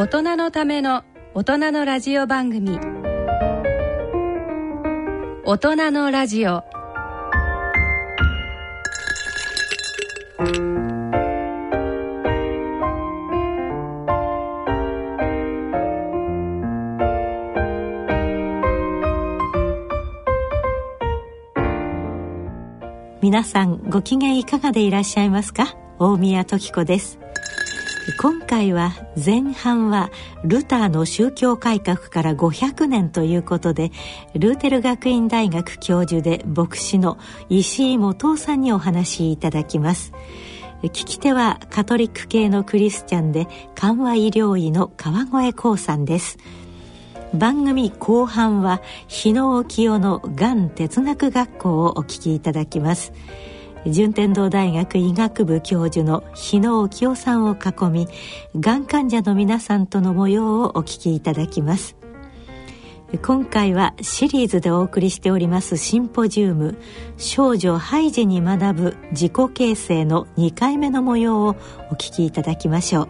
大人のための大人のラジオ番組。大人のラジオ。皆さんご機嫌いかがでいらっしゃいますか？大宮時子です。今回は前半はルターの宗教改革から500年ということでルーテル学院大学教授で牧師の石井元さんにお話しいただきます。聞き手はカトリック系のクリスチャンで緩和医療医の川越光さんです。番組後半は日野沖代のがん哲学学校をお聞きいただきます。順天堂大学医学部教授の日野沖夫さんを囲みがん患者の皆さんとの模様をお聞きいただきます。今回はシリーズでお送りしておりますシンポジウム「少女ハイジに学ぶ自己形成」の2回目の模様をお聞きいただきましょう。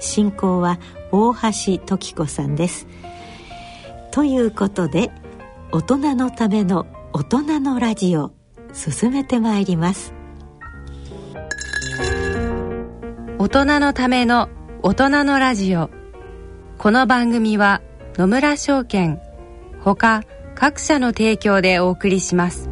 進行は大橋時子さんです。ということで大人のための大人のラジオ。進めてまいります。大人のための大人のラジオ。この番組は野村証券ほか各社の提供でお送りします。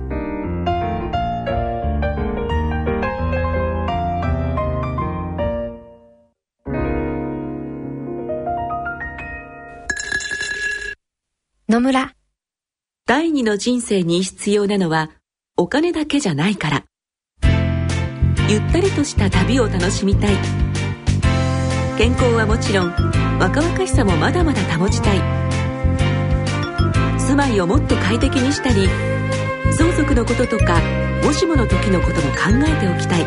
野村。第二の人生に必要なのはお金だけじゃないから。ゆったりとした旅を楽しみたい。健康はもちろん若々しさもまだまだ保ちたい。住まいをもっと快適にしたり相続のこととかもしもの時のことも考えておきたい。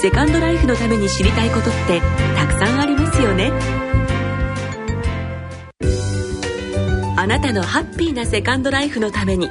セカンドライフのために知りたいことってたくさんありますよね。あなたのハッピーなセカンドライフのために。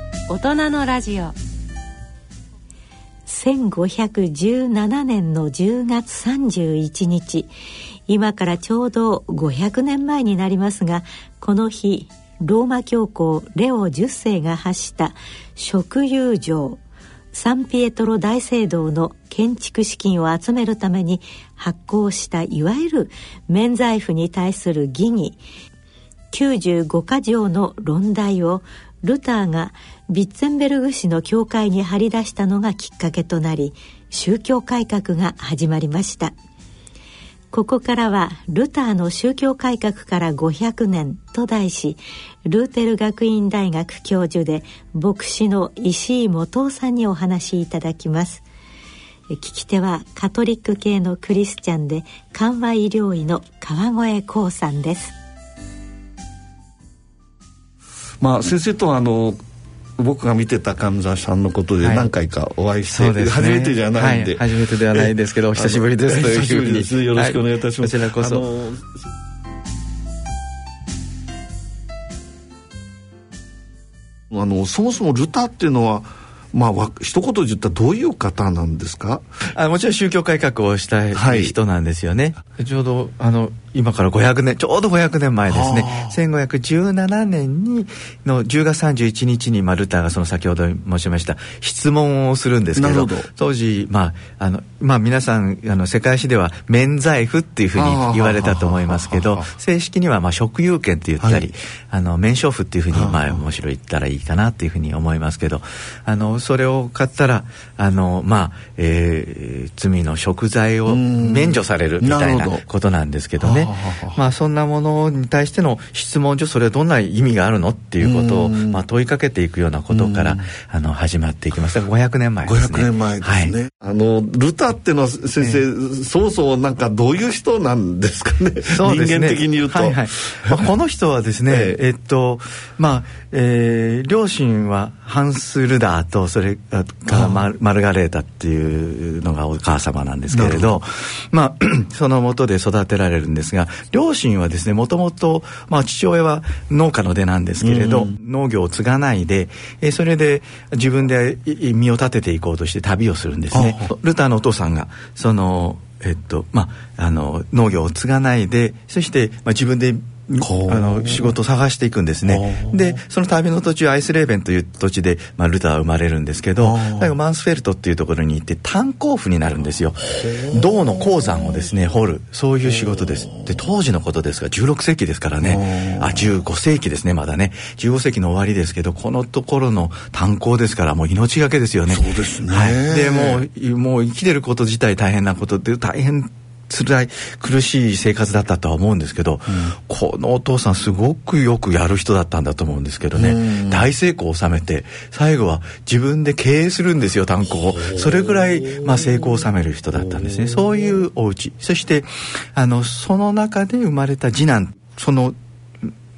大人のラジオ。1517年の10月31日。今からちょうど500年前になりますがこの日ローマ教皇レオ10世が発した食友城サンピエトロ大聖堂の建築資金を集めるために発行したいわゆる免罪符に対する疑義95か条の論題をルターがビッツェンベルグ市の教会に張り出したのがきっかけとなり宗教改革が始まりました。ここからはルターの宗教改革から500年と題しルーテル学院大学教授で牧師の石井元さんにお話しいただきます。聞き手はカトリック系のクリスチャンで緩和医療医の川越光さんです。まあ先生とあの僕が見てた神沢さんのことで何回かお会いして、はいね、初めてじゃないんで、はい、初めてではないですけどお久しぶりですというふうに、ね、よろしくお願いいたします、はい、こちらこそ。あのそもそもルターっていうのはまあ、一言で言ったらどういう方なんですか？あもちろん宗教改革をしたい。人なんですよね、はい、ちょうどあの今から500年ちょうど500年前ですね。1517年にの10月31日に、まあ、ルターがその先ほど申しました質問をするんですけど当時、まああのまあ、皆さんあの世界史では免罪符っていうふうに言われたと思いますけど正式には、まあ、職有権って言ったり、はい、あの免償符っていうふうに、まあ、面白い言ったらいいかなっていうふうに思いますけどあのそれを買ったらあの、まあえー、罪の贖罪を免除されるみたいなことなんですけどね。ね。まあそんなものに対しての質問上それはどんな意味があるのっていうことを、まあ、問いかけていくようなことからあの始まっていきました500年前ですね。500年前ですね、はい、あのルターっていうのは先生、えー、そもそもなんかどういう人なんですかね？そうですね。人間的に言うと、はいはい。まあ、この人はですね、ええ。っとまあ、えー、両親はハンス・ルダーとそれからママルガレータっていうのがお母様なんですけれどまあ そのもとで育てられるんですが両親はですねもともと、まあ、父親は農家の出なんですけれど、うん、農業を継がないで、えー、それで自分で身を立てていこうとして旅をするんですね。ルターのお父さんがそのえっとまあ、あの農業を継がないでそして、まあ、自分であの仕事を探していくんですね。でその旅の途中アイスレーベンという土地で、まあ、ルターは生まれるんですけど最後マンスフェルトっていうところに行って炭鉱夫になるんですよ。銅の鉱山をですね掘るそういう仕事です。で当時のことですが16世紀ですからね。あ15世紀ですねまだね。15世紀の終わりですけどこのところの炭鉱ですからもう命がけですよね。そうですね、はい、でもうもう生きてること自体大変なことって大変辛い苦しい生活だったとは思うんですけど、うん、このお父さんすごくよくやる人だったんだと思うんですけどね、うん、大成功を収めて最後は自分で経営するんですよ炭鉱をそれぐらい、まあ、成功を収める人だったんですね。そういうお家。そしてあのその中で生まれた次男その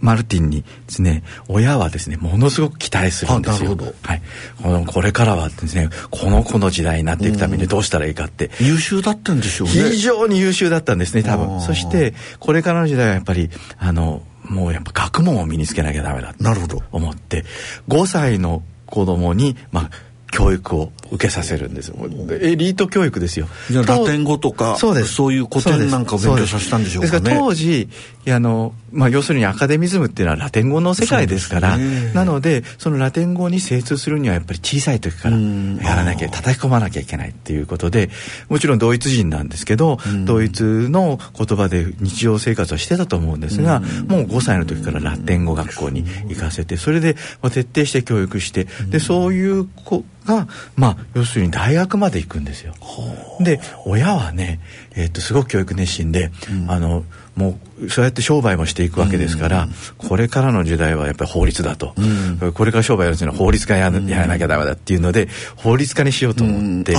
マルティンにですね親はですねものすごく期待するんですよ。はい、このこれからはですねこの子の時代になっていくためにどうしたらいいかって、優秀だったんでしょうね。非常に優秀だったんですね多分。そしてこれからの時代はやっぱりあのもうやっぱ学問を身につけなきゃダメだと思って5歳の子供にまあ教育を受けさせるんですよ。エリート教育ですよ。じゃラテン語とかそうです。そういう古典なんかを勉強させたんでしょうかね。ですから当時あの、まあ、要するにアカデミズムっていうのはラテン語の世界ですからなのでそのラテン語に精通するにはやっぱり小さい時からやらなきゃ叩き込まなきゃいけないっていうことでもちろんドイツ人なんですけどドイツの言葉で日常生活はしてたと思うんですがもう5歳の時からラテン語学校に行かせてそれで徹底して教育してでそういう子が、まあ、要するに大学まで行くんですよ。で親はね、えー、っとすごく教育熱心で、うん、あのもうそうやって商売もしていくわけですから、うん、これからの時代はやっぱり法律だと、うん、これから商売やるうのは法律家や,、やらなきゃダメだっていうので法律家にしようと思って、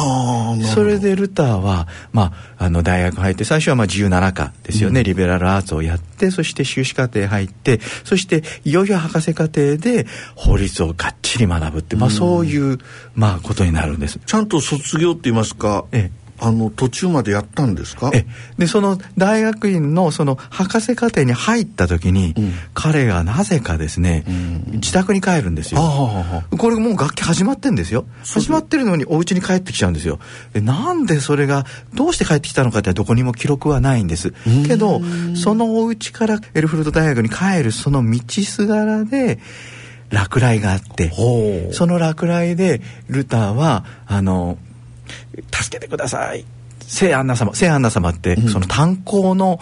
それでルターは、まあ、あの大学入って最初はまあ自由7科ですよね、リベラルアーツをやってそして修士課程入ってそしていよいよ博士課程で法律をがっちり学ぶって、まあ、そういう、まあ、ことになるんです。ちゃんと卒業って言いますか、ええあの途中までやったんですか？でその大学院のその博士課程に入った時に、うん、彼がなぜかですね、うん、自宅に帰るんですよ。これもう楽器始まってんですよ。始まってるのにお家に帰ってきちゃうんですよ。でなんでそれがどうして帰ってきたのかってどこにも記録はないんです。けどそのお家からエルフルト大学に帰るその道すがらで落雷があって。その落雷でルターはあの助けてください。聖アンナ様聖アンナ様って、うん、その炭鉱の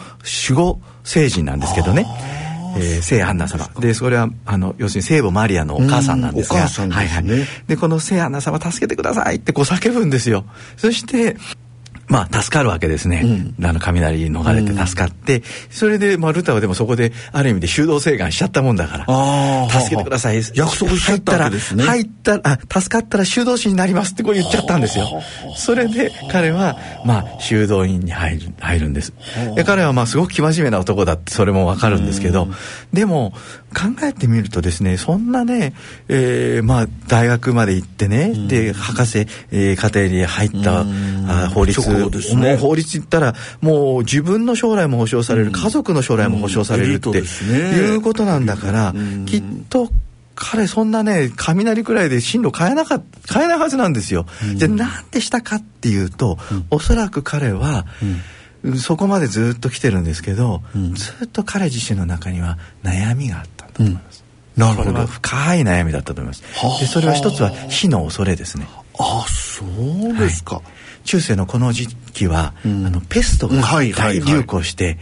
守護聖人なんですけどね。えー、聖アンナ様。でそれはあの要するに聖母マリアのお母さんなんですが、うん、はいはい、でこの聖アンナ様助けてくださいってこう叫ぶんですよ。そしてまあ、助かるわけですね、うん、あの雷逃れて助かって、うん、それで、まあ、ルターはでもそこである意味で修道請願しちゃったもんだから助けてください。約束しちゃったわけですね。入ったらあ助かったら修道士になりますってこう言っちゃったんですよ。それで彼は、まあ、修道院に入る入るんです。で彼はまあすごく生真面目な男だってそれもわかるんですけど、でも考えてみるとですねそんなね、えー、まあ大学まで行ってね、で博士、えー、課程に入ったあ法律です。ね、もう法律言ったらもう自分の将来も保障される、家族の将来も保障されるって、いうことなんだから、きっと彼そんなね雷くらいで進路変えなか変えないはずなんですよ。じゃあなんでしたかっていうと、おそらく彼は、そこまでずっと来てるんですけど、ずっと彼自身の中には悩みがあったんだと思います。なるほど。深い悩みだったと思います。でそれは一つは死の恐れですね。あそうですか、はい、中世のこの時期は、うん、あのペストが大流行して、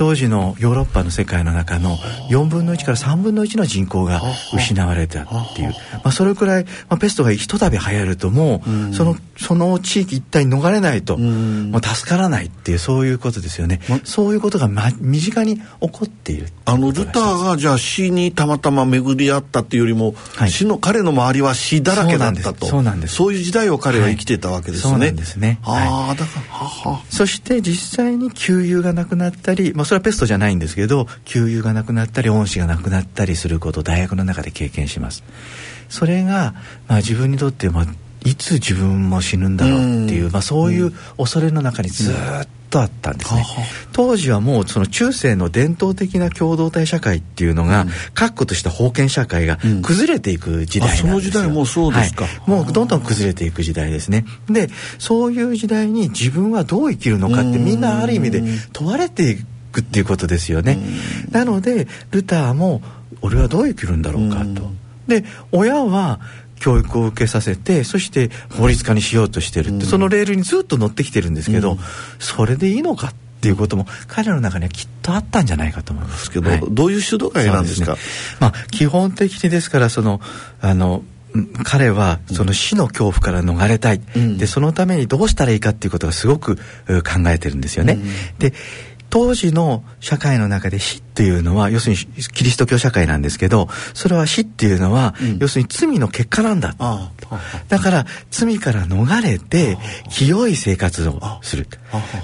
当時のヨーロッパの世界の中の4分の1から3分の1の人口が失われたっていう、まあ、それくらい、まあ、ペストがひとたび流行るともうそのその地域一帯に逃れないともう助からないっていうそういうことですよね、ま、そういうことが、ま、身近に起こっている。あのルターがじゃあ死にたまたま巡り合ったっていうよりも、はい、死の彼の周りは死だらけだったと。そうなんです。そういう時代を彼は生きてたわけですね、はい、そうなんですね。ああだからははそして実際に給油がなくなったり、まあ、それはペストじゃないんですけど給油がなくなったり恩師がなくなったりすることを大学の中で経験します。それが、まあ、自分にとってまあいつ自分も死ぬんだろうっていう、まあ、そういう恐れの中にずっとあったんですね、当時はもうその中世の伝統的な共同体社会っていうのが、確固とした封建社会が崩れていく時代なんですよ、その時代もそうですか、はい、もうどんどん崩れていく時代ですね。でそういう時代に自分はどう生きるのかってみんなある意味で問われていくっていうことですよね。なのでルターも俺はどう生きるんだろうかと。で親は教育を受けさせてそして法律家にしようとしてるって、うん、そのレールにずっと乗ってきてるんですけど、うん、それでいいのかっていうことも彼らの中にはきっとあったんじゃないかと思いますけど、はい、どういう主導会なんですか、ね、まあ、基本的にですからそのあの彼はその死の恐怖から逃れたい、うん、でそのためにどうしたらいいかっていうことがすごく考えてるんですよね。で当時の社会の中で死っていうのは要するにキリスト教社会なんですけどそれは死っていうのは、うん、要するに罪の結果なんだ。だから罪から逃れて清い生活をする。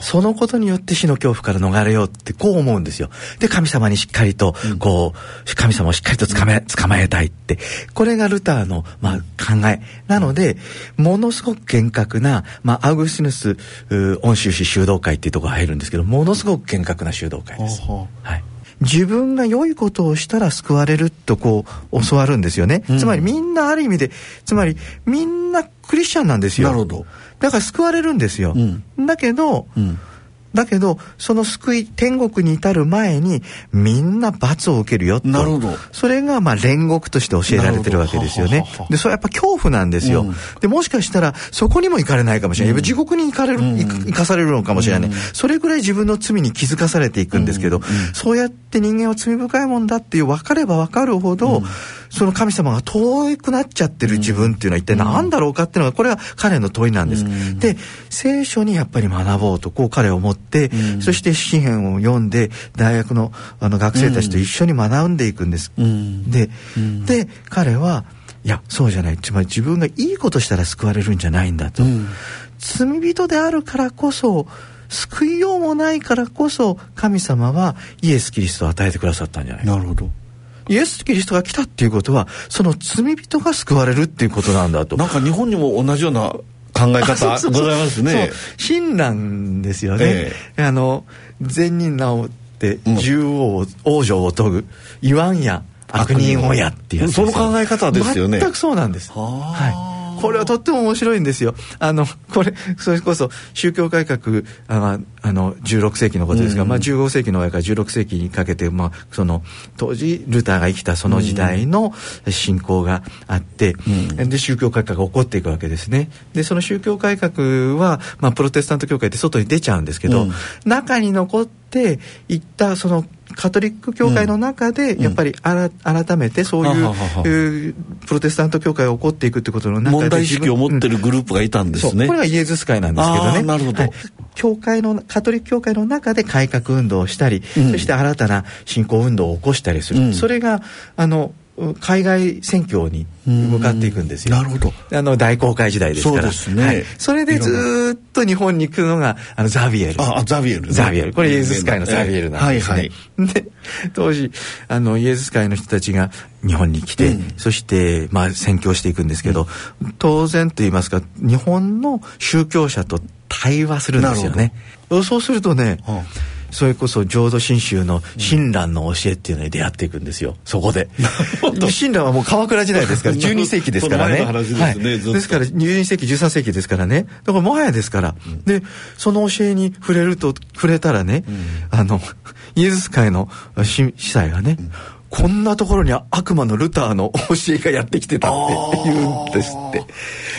そのことによって死の恐怖から逃れようってこう思うんですよ。で神様にしっかりとこう、神様をしっかりと捕まえ捕まえたいって。これがルターの、まあ、考え。なのでものすごく厳格な、まあ、アウグスティヌス恩州市修道会っていうところが入るんですけどものすごく厳格な修道会です。はい自分が良いことをしたら救われるとこう教わるんですよね、うん、つまりみんなある意味でつまりみんなクリスチャンなんですよ。なるほど。だから救われるんですよ、うん、だけど、うんだけどその救い天国に至る前にみんな罰を受けるよと。なるほど。それがまあ煉獄として教えられてるわけですよね。でそれやっぱ恐怖なんですよ、うん、でもしかしたらそこにも行かれないかもしれない、うん、地獄に行かれる、うん、行かされるのかもしれない、それぐらい自分の罪に気づかされていくんですけど、そうやって人間は罪深いもんだっていう分かれば分かるほど、その神様が遠くなっちゃってる自分っていうのは一体何だろうかっていうのがこれは彼の問いなんです。で聖書にやっぱり学ぼうとこう彼は思って、そして詩篇を読んで大学のあの学生たちと一緒に学んでいくんです。でで彼はいやそうじゃない。つまり自分がいいことしたら救われるんじゃないんだと。罪人であるからこそ救いようもないからこそ神様はイエス・キリストを与えてくださったんじゃないか。なるほどイエス・キリストが来たっていうことはその罪人が救われるっていうことなんだと。なんか日本にも同じような考え方ございますね。親鸞ですよね、ええ、あの善人直って獣王、うん、王女を問う言わんや悪人をやっていうその考え方ですよね。全くそうなんです。はいこれはとっても面白いんですよ。あの、これ、それこそ宗教改革、ああの、16世紀のことですが、うん、まあ15世紀の上から16世紀にかけて、まあ、その、当時、ルターが生きたその時代の信仰があって、うん、で、宗教改革が起こっていくわけですね。で、その宗教改革は、まあ、プロテスタント教会って外に出ちゃうんですけど、うん、中に残っていったそのカトリック教会の中でやっぱりあら、改めてそういう、プロテスタント教会が起こっていくってことの中で問題意識を持ってるグループがいたんですね、これはイエズス会なんですけどね。なるほど、はい、教会のカトリック教会の中で改革運動をしたり、うん、そして新たな信仰運動を起こしたりする、うん、それがあの海外選挙に向かっていくんですよ。なるほど。あの大航海時代ですから。そうですね。はい、それでずっと日本に来るのがあのザビエル。あ、ザビエル、ね、ザビエル。これイエズス会のザビエルなんですね。はいはい、で当時あのイエズス会の人たちが日本に来て、うん、そしてまあ宣教していくんですけど、うん、当然と言いますか日本の宗教者と対話するんですよね。そうするとね。うんそれこそ浄土真宗の親鸞の教えっていうのに出会っていくんですよ。そこで。親鸞はもう鎌倉時代ですから 12世紀ですからね。ですね、はい、ですから12世紀13世紀ですからね。だからもはやですから、うん、でその教えに触れると触れたらね、うん、あのイエズス会の司祭がね、うんこんなところに悪魔のルターの教えがやってきてたって言うんですって。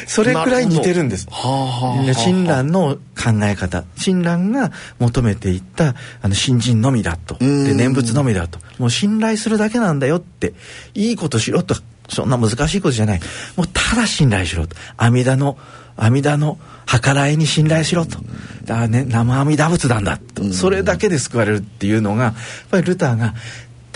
それくらい似てるんです。親鸞の考え方。親鸞が求めていったあの新人のみだと。で念仏のみだと。もう信頼するだけなんだよって。いいことしろと。そんな難しいことじゃない。もうただ信頼しろと。阿弥陀の阿弥陀の計らいに信頼しろと。だね生阿弥陀仏なんだと。それだけで救われるっていうのがやっぱりルターが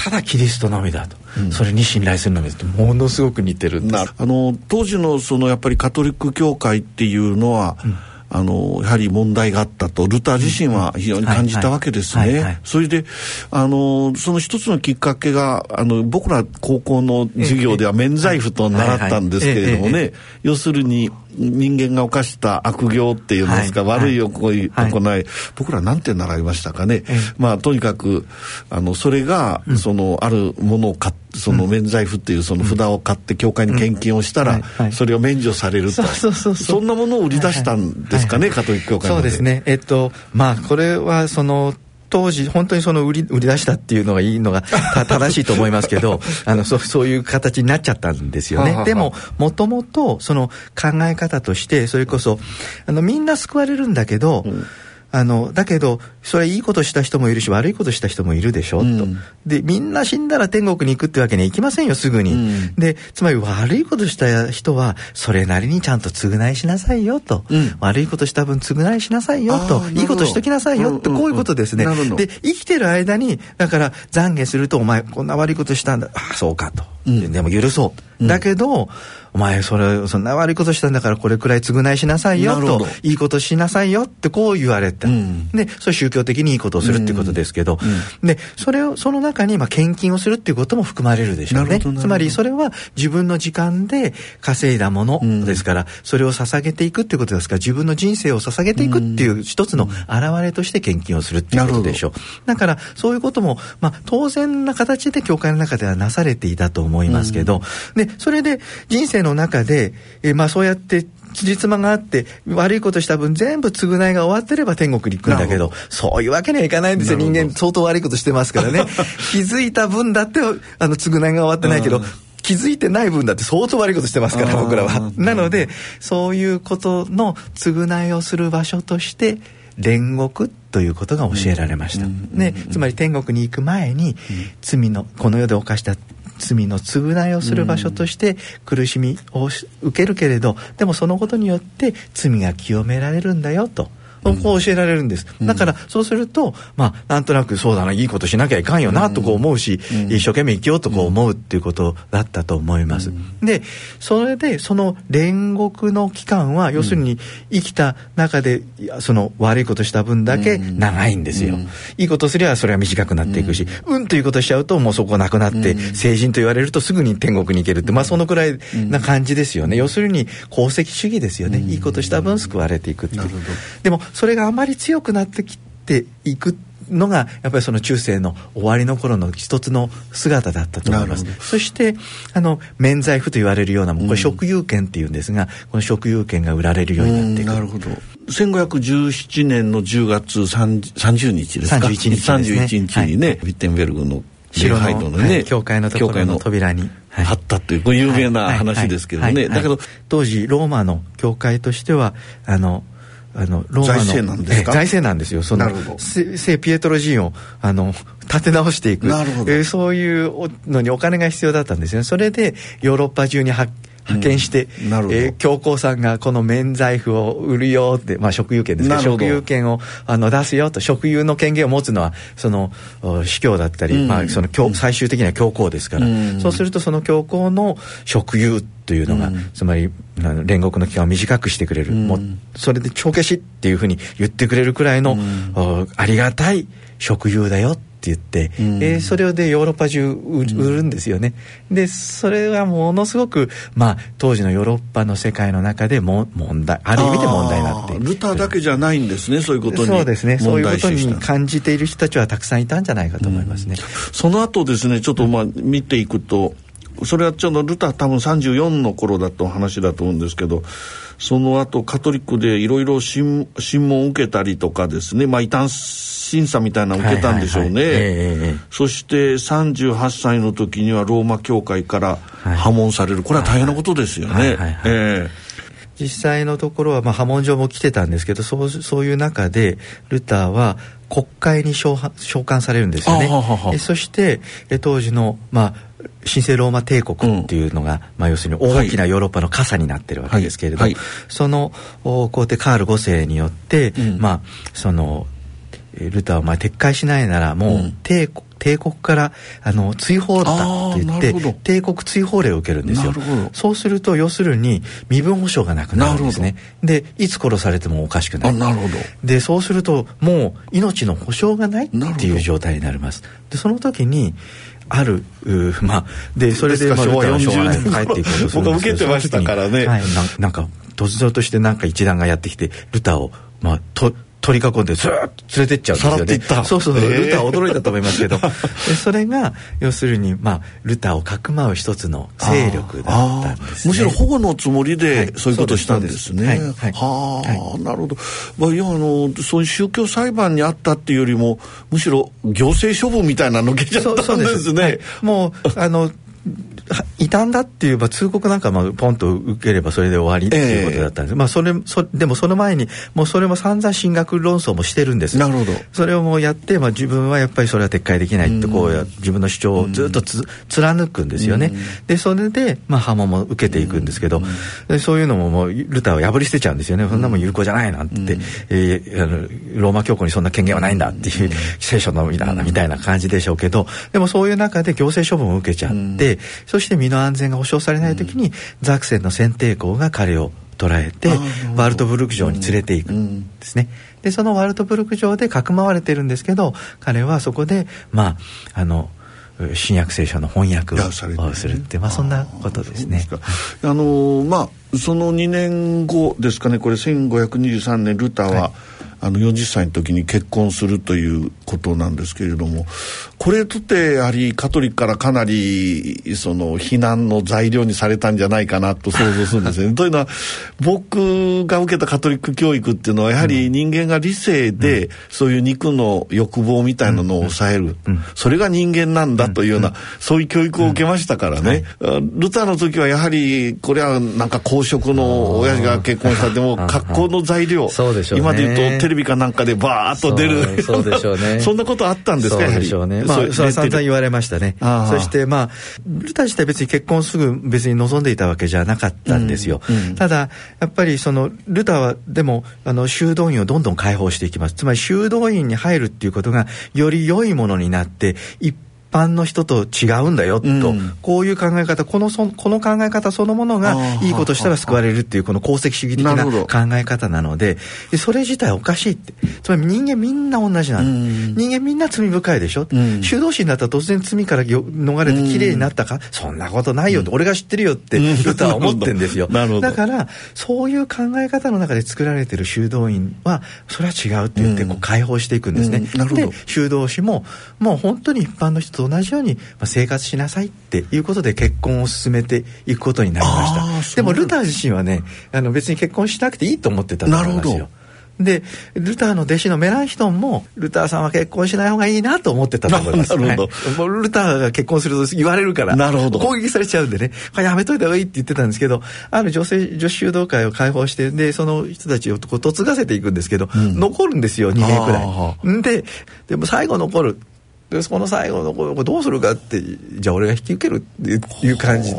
ただキリストのみだと、うん、それに信頼するのみだとものすごく似てるんです。あの当時のそのやっぱりカトリック教会っていうのは、うん。あのやはり問題があったとルター自身は非常に感じたわけですね。それであのその一つのきっかけがあの僕ら高校の授業では免罪符と習ったんですけれどもね。要するに人間が犯した悪行っていうんですか、はい、悪い行為、はい、行い、僕らなんて習いましたかね、まあとにかくあのそれが、うん、そのあるものを買その免罪符っていうその札を買って教会に献金をしたら、それを免除されると。そんなものを売り出したんですかね、カトリック教会そうですね。えっとまあこれはその当時本当にその売り売り出したっていうのがいいのが 正しいと思いますけどあのそそういう形になっちゃったんですよね。でももともとその考え方としてそれこそあのみんな救われるんだけど、うんあのだけどそれいいことした人もいるし悪いことした人もいるでしょ、うん、と。でみんな死んだら天国に行くってわけにはいきませんよすぐに、うん、でつまり悪いことした人はそれなりにちゃんと償いしなさいよと、うん、悪いことした分償いしなさいよと。いいことしときなさいよってこういうことですね、で生きてる間にだから懺悔するとお前こんな悪いことしたんだ。ああそうかと、でも許そう、だけどお前それそんな悪いことしたんだからこれくらい償いしなさいよといいことしなさいよってこう言われた、うん、でそれ宗教的にいいことをするっていうことですけど、うん、でそれをその中にまあ献金をするっていうことも含まれるでしょうね。つまりそれは自分の時間で稼いだものですから、それを捧げていくっていうことですか？ら自分の人生を捧げていくっていう一つの表れとして献金をするっていうことでしょう。だからそういうことも、まあ、当然な形で教会の中ではなされていたと思いますけど、でそれで人生の中で、えまあ、そうやって辻褄があって悪いことした分全部償いが終わってれば天国に行くんだけどそういうわけにはいかないんですよ。人間相当悪いことしてますからね。気づいた分だってあの償いが終わってないけど気づいてない分だって相当悪いことしてますから僕らは。なのでそういうことの償いをする場所として煉獄ということが教えられました。ね、つまり天国に行く前に罪のこの世で犯した罪の償いをする場所として苦しみを受けるけれどでもそのことによって罪が清められるんだよと。こう教えられるんです、だからそうするとまあなんとなくそうだないいことしなきゃいかんよなとこう思うし、一生懸命生きようとこう思うっていうことだったと思います、でそれでその煉獄の期間は要するに生きた中でその悪いことした分だけ長いんですよ、いいことすりゃそれは短くなっていくし、うん、ということしちゃうともうそこなくなって、成人と言われるとすぐに天国に行けるってまあそのくらいな感じですよね、要するに功績主義ですよね、いいことした分救われていくっていう。でもそれがあまり強くなってきていくのがやっぱりその中世の終わりの頃の一つの姿だったと思います。そしてあの免罪符と言われるようなもこれ食有権っていうんですが、この食有権が売られるようになっていくなるほど。1517年の10月30日ですか？31日ですね。31日にね、はい、ウィッテンベルグの白ののね、はい、教会のところの扉に。貼ったという有名な話ですけどね。だけど当時ローマの教会としてはあのあのローマの財政なんですか？財政なんですよ。その聖ピエトロ寺院をあの立て直していく。なるほど、えー、そういうのにお金が必要だったんですよそれでヨーロッパ中に発派遣して、うん、えー、教皇さんがこの免罪符を売るよって、まあ、職有権ですけど職有権をあの出すよと職有の権限を持つのはその司教だったり、うん、まあ、その教最終的には教皇ですから、うん、そうするとその教皇の職有というのが、つまり煉獄の期間を短くしてくれる、もうそれで帳消しっていうふうに言ってくれるくらいの、ありがたい職有だよって言って、うん、えー、それでヨーロッパ中売るん。ですよね。でそれはものすごく、まあ、当時のヨーロッパの世界の中でも問題ある意味で問題になってルターだけじゃないんですねそういうことにそうですね。そういうことに感じている人たちはたくさんいたんじゃないかと思いますね。うん、その後ですねちょっとまあ見ていくとそれはちょうどルター多分34の頃だと話だと思うんですけどその後カトリックでいろいろ審問を受けたりとかですねまあ異端審査みたいなのを受けたんでしょうね、そして38歳の時にはローマ教会から破門される。これは大変なことですよね。実際のところは、まあ、破門状も来てたんですけどそうそういう中でルターは国会に召召喚されるんですよね。ははは。そして当時の、まあ、神聖ローマ帝国っていうのが、うん、まあ、要するに大きなヨーロッパの傘になってるわけですけれど、はいはい、その皇帝カール5世によって、うん、まあそのルターはまあ撤回しないならもう帝国、帝国からあの追放だって言って帝国追放令を受けるんですよ。そうすると要するに身分保障がなくなるんですね。でいつ殺されてもおかしくない。なるほど。でそうするともう命の保障がないっていう状態になります。でその時にあるまあでそれで、まあ、昭和40年帰っていこうとするんですけど僕は受けてましたからね、はい、なんか突如としてなんか一団がやってきてルターをまあと取り囲んでずっと連れてっちゃうんですよね。そうそうそう、ルター驚いたと思いますけど。でそれが要するにまあルターをかくまう一つの勢力だったんです、ね、むしろ保護のつもりでそういうことをしたんですね。はい、はい、はあ、なるほど。まあ要はあのそういう宗教裁判にあったっていうよりもむしろ行政処分みたいなのけちゃったんですね。す。もうあの異端だっていう、まあ、通告なんかまあポンと受ければそれで終わりっていうことだったんです、えー、まあそれそでもその前にもうそれも散々進学論争もしてるんですなるほどそれをもうやって、まあ、自分はやっぱりそれは撤回できないってこう自分の主張をずっとつ貫くんですよね。でそれで、まあ、波紋も受けていくんですけどでそういうのももうルターは破り捨てちゃうんですよね。そんなもん有効じゃないなんて、えー、あのローマ教皇にそんな権限はないんだっていう聖書のみだみたいな感じでしょうけどでもそういう中で行政処分を受けちゃってそして身の安全が保障されない時に、ザクセンの選定校が彼を捕らえてワルトブルク城に連れていくんですね。でそのワルトブルク城でかくまわれてるんですけど彼はそこでまああの新約聖書の翻訳をするって、まあ、そんなことですね。あのまあその2年後ですかね。これ1523年ルターは、はいあの40歳の時に結婚するということなんですけれどもこれとてやはりカトリックからかなりその非難の材料にされたんじゃないかなと想像するんですね。というのは僕が受けたカトリック教育っていうのはやはり人間が理性でそういう肉の欲望みたいなのを抑える、それが人間なんだというような、そういう教育を受けましたからね、ルターの時はやはりこれはなんか公職の親父が結婚したでも格好の材料、今で言うとレビかなんかでバーッと出る。そうでしょうね。そんなことあったんですかそうでしょうね。まあそれは散々言われましたね。そしてまあルタ自体別に結婚すぐ別に望んでいたわけじゃなかったんですよ、うんうん、ただやっぱりそのルタはでもあの修道院をどんどん解放していきます。つまり修道院に入るっていうことがより良いものになって一般の人と違うんだよと、うん、こういう考え方このそこの考え方そのものがいいことしたら救われるっていうこの功績主義的な考え方なのでそれ自体おかしいって。つまり人間みんな同じなの、うん、人間みんな罪深いでしょ、うん、修道士になったら突然罪から逃れて綺麗になったか、そんなことないよって、俺が知ってるよってルタは思ってんですよ。だからそういう考え方の中で作られてる修道院はそれは違うって言ってこう解放していくんですね、で修道士ももう本当に一般の人と同じように生活しなさいっていうことで結婚を進めていくことになりました。でもルター自身はねあの別に結婚しなくていいと思ってたと思いますよ。でルターの弟子のメランヒトンもルターさんは結婚しない方がいいなと思ってたと思います。なるほど、はい、ルターが結婚すると言われるからなるほど。攻撃されちゃうんでねやめといた方がいいって言ってたんですけどある女性女子修道会を開放してでその人たちをこう嫁がせていくんですけど、うん、残るんですよ2年くらい。ででも最後残るでその最後のこどうするかってじゃあ俺が引き受けるっていう感じ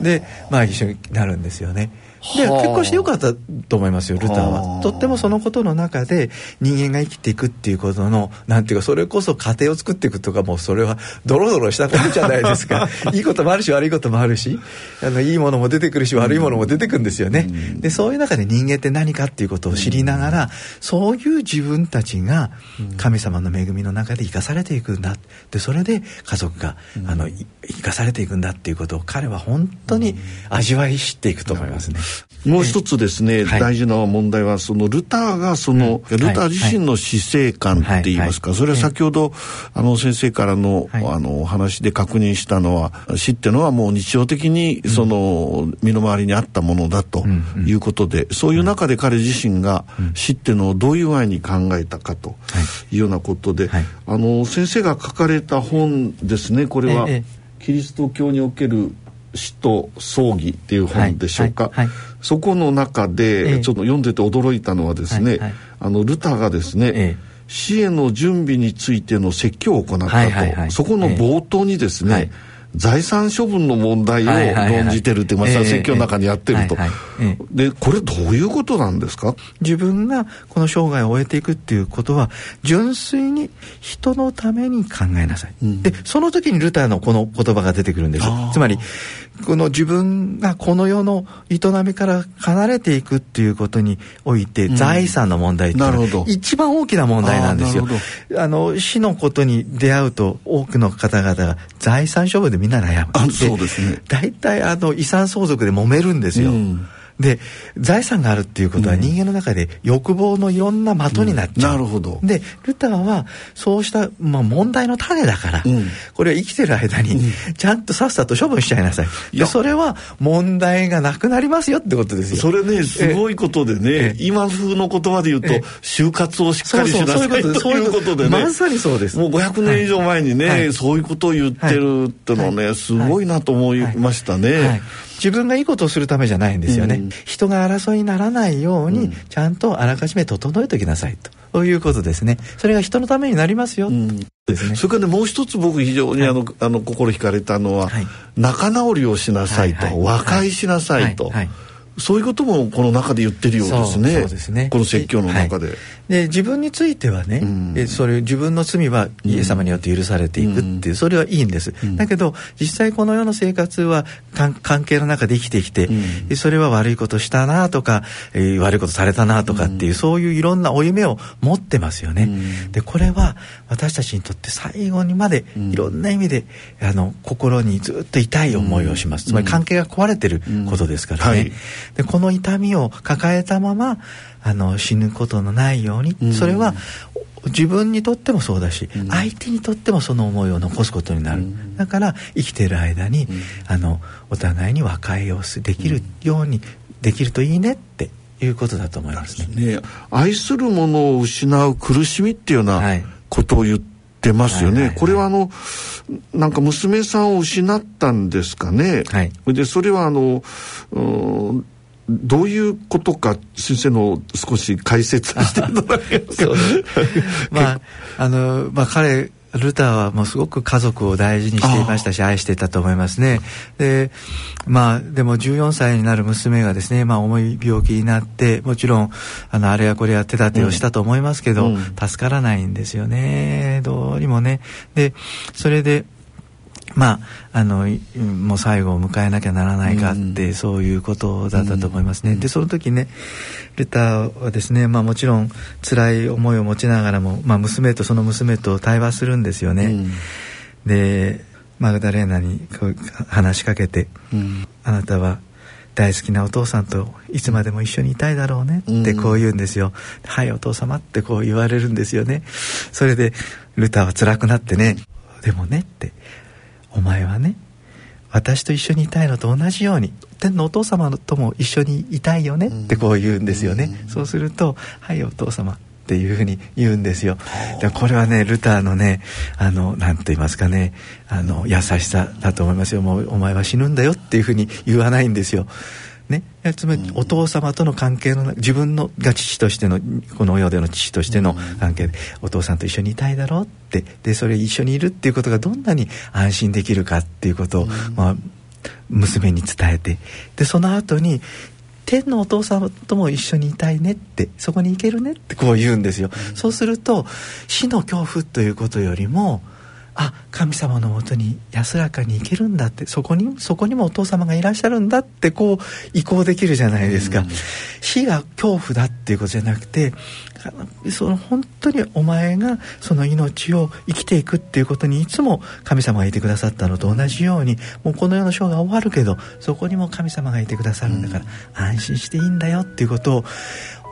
でまあ一緒になるんですよね。で結婚してよかったと思いますよルターは。とってもそのことの中で人間が生きていくっていうことのなんていうかそれこそ家庭を作っていくとかもうそれはドロドロしたことじゃないですか。いいこともあるし悪いこともあるしあのいいものも出てくるし悪いものも出てくるんですよね。でそういう中で人間って何かっていうことを知りながらそういう自分たちが神様の恵みの中で生かされていくんだ。でそれで家族があの生かされていくんだっていうことを彼は本当に味わい知っていくと思いますね。もう一つですね、はい、大事な問題はそのルターがその、うん、ルター自身の死生観って言いますか、はい。はい、それは先ほど、あの先生からの、あのお話で確認したのは死ってのはもう日常的にその、身の回りにあったものだということで、そういう中で彼自身が死っていうのをどういう具合に考えたかとい。うようなことで、あの先生が書かれた本ですねこれは、キリスト教における死と葬儀っていう本でしょうか、はいはいはい、そこの中でちょっと読んでて驚いたのはですね、あのルターがですね、死への準備についての説教を行ったと、そこの冒頭にですね、財産処分の問題を論じてるって、まあ、説教の中にやってると、でこれどういうことなんですか？自分がこの生涯を終えていくっていうことは純粋に人のために考えなさい、うん、でその時にルターのこの言葉が出てくるんです。つまりこの自分がこの世の営みから離れていくっていうことにおいて、財産の問題っていうのは一番大きな問題なんですよ。あの死のことに出会うと多くの方々が財産処分でみんな悩む。あそうですね。大体あの遺産相続で揉めるんですよ。うんで財産があるっていうことは人間の中で欲望のいろんな的になっちゃう、うん、なるほど。でルターはそうした、まあ、問題の種だから、うん、これは生きてる間にちゃんとさっさと処分しちゃいなさい、うん、でそれは問題がなくなりますよってことですよ。それねすごいことでね今風の言葉で言うと就活をしっかりしなさいということでね。まさにそうです。もう500年以上前にね、はい、そういうことを言ってるってのはね、はい、すごいなと思いましたね、はい自分がいいことをするためじゃないんですよね、うん、人が争いにならないように、ちゃんとあらかじめ整えておきなさいと。そういうことですね。それが人のためになりますよ。うん、ですね。それからねもう一つ僕非常にあの、はい、あの心惹かれたのは、はい、仲直りをしなさいと、はいはい、和解しなさいと。はいそういうこともこの中で言ってるようですね。そうですね。この説教の中で。で自分についてはね、うん、それ自分の罪はイエス様によって許されていくっていう、それはいいんです、うん、だけど実際この世の生活は関係の中で生きてきて、うん、それは悪いことしたなとか、えー、悪いことされたなとかっていう、そういういろんな負い目を持ってますよね、でこれは私たちにとって最後にまでいろんな意味であの心にずっと痛い思いをします、つまり関係が壊れてることですからね、はい、でこの痛みを抱えたままあの死ぬことのないように、うん、それは自分にとってもそうだし、うん、相手にとってもその思いを残すことになる、うん、だから生きてる間に、あのお互いに和解をできるようにできるといいねっていうことだと思いますね。ね。愛するものを失う苦しみっていうようなことを言ってますよね。はいはいはい、これはあのなんか娘さんを失ったんですかね。はい、でそれはあのどういうことか先生の少し解説していただけますか？まああのまあ彼ルターはもうすごく家族を大事にしていましたし愛していたと思いますね。でまあでも14歳になる娘がですね、まあ、重い病気になってもちろんあのあれやこれや手立てをしたと思いますけど、うん、助からないんですよね。どうにもね。でそれでまあ、あのもう最後を迎えなきゃならないかって、うん、そういうことだったと思いますね。うん、でその時ねルターはですね、まあ、もちろん辛い思いを持ちながらも、まあ、娘とその娘と対話するんですよね。うん、でマグダレーナにこう話しかけて、あなたは大好きなお父さんといつまでも一緒にいたいだろうねってこう言うんですよ。はいお父様ってこう言われるんですよね。それでルターは辛くなってねでもねってお前はね私と一緒にいたいのと同じように天のお父様とも一緒にいたいよねってこう言うんですよね、うん、そうすると「はいお父様」っていうふうに言うんですよ。でこれはねルターのねあの何と言いますかねあの優しさだと思いますよ。もうお前は死ぬんだよっていうふうに言わないんですよ。ね、つまりお父様との関係の自分のが父としてのこの世での父としての関係で、お父さんと一緒にいたいだろうって。でそれ一緒にいるっていうことがどんなに安心できるかっていうことを、まあ、娘に伝えて。でその後に天のお父様とも一緒にいたいねってそこに行けるねってこう言うんですよ、そうすると死の恐怖ということよりもあ神様のもとに安らかに行けるんだってそこにそこにもお父様がいらっしゃるんだってこう移行できるじゃないですか、うん、死が恐怖だっていうことじゃなくてその本当にお前がその命を生きていくっていうことにいつも神様がいてくださったのと同じようにもうこの世の生が終わるけどそこにも神様がいてくださるんだから、安心していいんだよっていうことを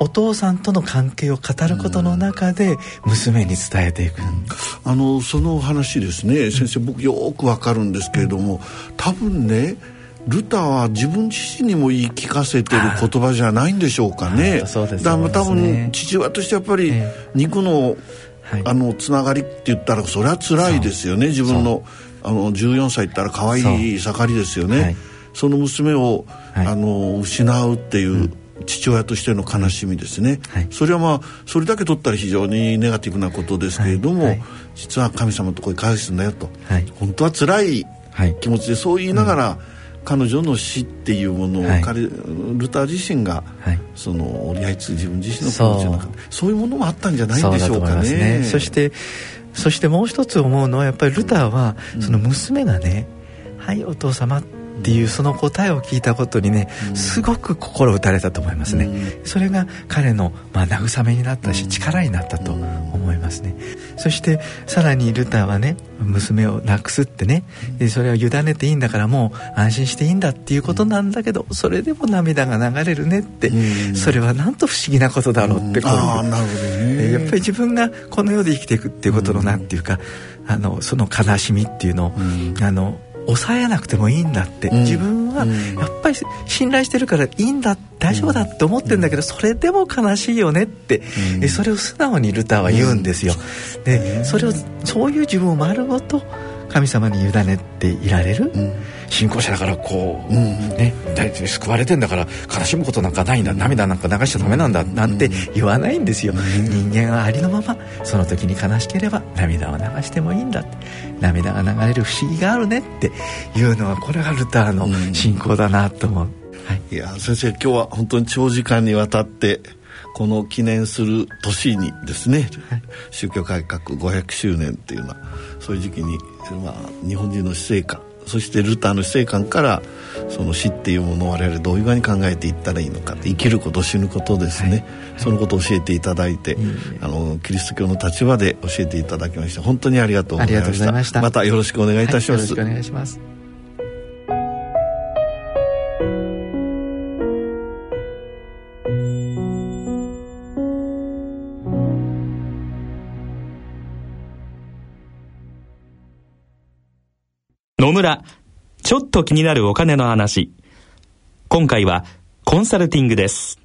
お父さんとの関係を語ることの中で娘に伝えていく、あのその話ですね。先生僕よくわかるんですけれども多分ねルターは自分自身にも言い聞かせてる言葉じゃないんでしょうかね。そうですだから多分父親としてやっぱり肉の、あのつながりって言ったらそれは辛いですよね。自分のあの14歳ったら可愛い盛りですよね。その娘を、あの失うっていう、父親としての悲しみですね、はい、それはまあそれだけ取ったら非常にネガティブなことですけれども、はい。はい、実は神様のところに返すんだよと、本当は辛い気持ちでそう言いながら、うん彼女の死っていうものを、はい、彼ルター自身が、はい、その折り合いつ自分自身の気持ちの中そういうものもあったんじゃないんでしょうかね。ね。そしてそしてもう一つ思うのはやっぱりルターは、その娘がね「はいお父様」っていうその答えを聞いたことにね、すごく心打たれたと思いますね、それが彼の、まあ、慰めになったし力になったと思いますね。そしてさらにルターはね娘を亡くすってねそれを委ねていいんだからもう安心していいんだっていうことなんだけどそれでも涙が流れるねってそれはなんと不思議なことだろうってこう。やっぱり自分がこの世で生きていくっていうことのなんていうかあのその悲しみっていうのをあの抑えなくてもいいんだって、うん、自分はやっぱり信頼してるからいいんだ大丈夫だって思ってるんだけど、それでも悲しいよねって、うん、それを素直にルターは言うんですよ。でそれをそういう自分を丸ごと神様に委ねていられる、信仰者だからこう、うん、ね救われてんだから悲しむことなんかないんだ涙なんか流しちゃダメなんだなんて言わないんですよ、人間はありのままその時に悲しければ涙を流してもいいんだって。涙が流れる不思議があるねっていうのはこれがルターの信仰だなと思う、はい、いや先生今日は本当に長時間にわたってこの記念する年にですね、はい、宗教改革500周年っていうのはそういう時期に、まあ、日本人の死生観そしてルターの死生観からその死っていうものを我々どういうふうに考えていったらいいのか生きること死ぬことですね、はい、そのことを教えていただいて、あのキリスト教の立場で教えていただきまして本当にありがとうございました。またよろしくお願いいたします、はい、よろしくお願いします野村、ちょっと気になるお金の話。今回はコンサルティングです。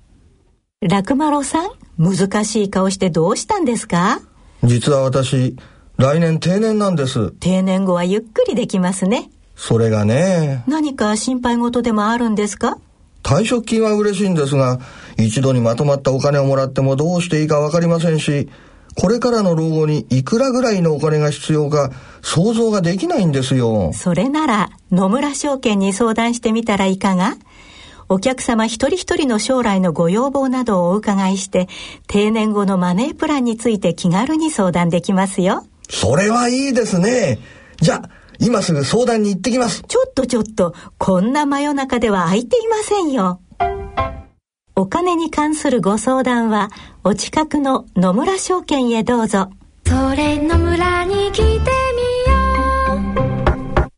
楽丸さん、難しい顔してどうしたんですか？実は私、来年定年なんです。定年後はゆっくりできますね。それがね。何か心配事でもあるんですか？退職金は嬉しいんですが、一度にまとまったお金をもらってもどうしていいかわかりませんし、これからの老後にいくらぐらいのお金が必要か想像ができないんですよ。それなら野村証券に相談してみたらいかが？お客様一人一人の将来のご要望などをお伺いして、定年後のマネープランについて気軽に相談できますよ。それはいいですね。じゃあ、今すぐ相談に行ってきます。ちょっとちょっと、こんな真夜中では空いていませんよ。お金に関するご相談はお近くの野村証券へどうぞ。それ野村に来てみよう。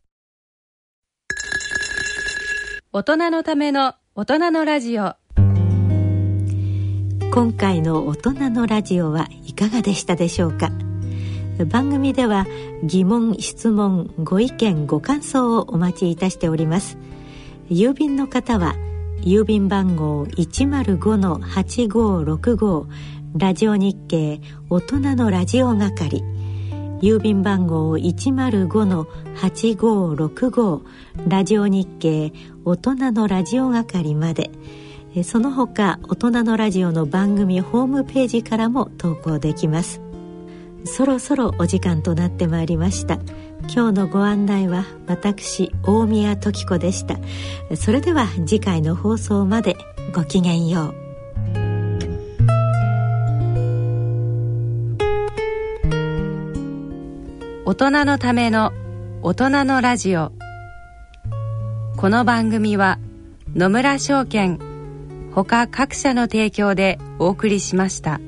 大人のための大人のラジオ。今回の大人のラジオはいかがでしたでしょうか。番組では疑問質問ご意見ご感想をお待ちいたしております。郵便の方は「郵便番号105-8565ラジオ日経大人のラジオ係。郵便番号105-8565ラジオ日経大人のラジオ係まで。その他大人のラジオの番組ホームページからも投稿できます。そろそろお時間となってまいりました。今日のご案内は私大宮時子でした。それでは次回の放送までごきげんよう。大人のための大人のラジオ。この番組は野村証券ほか各社の提供でお送りしました。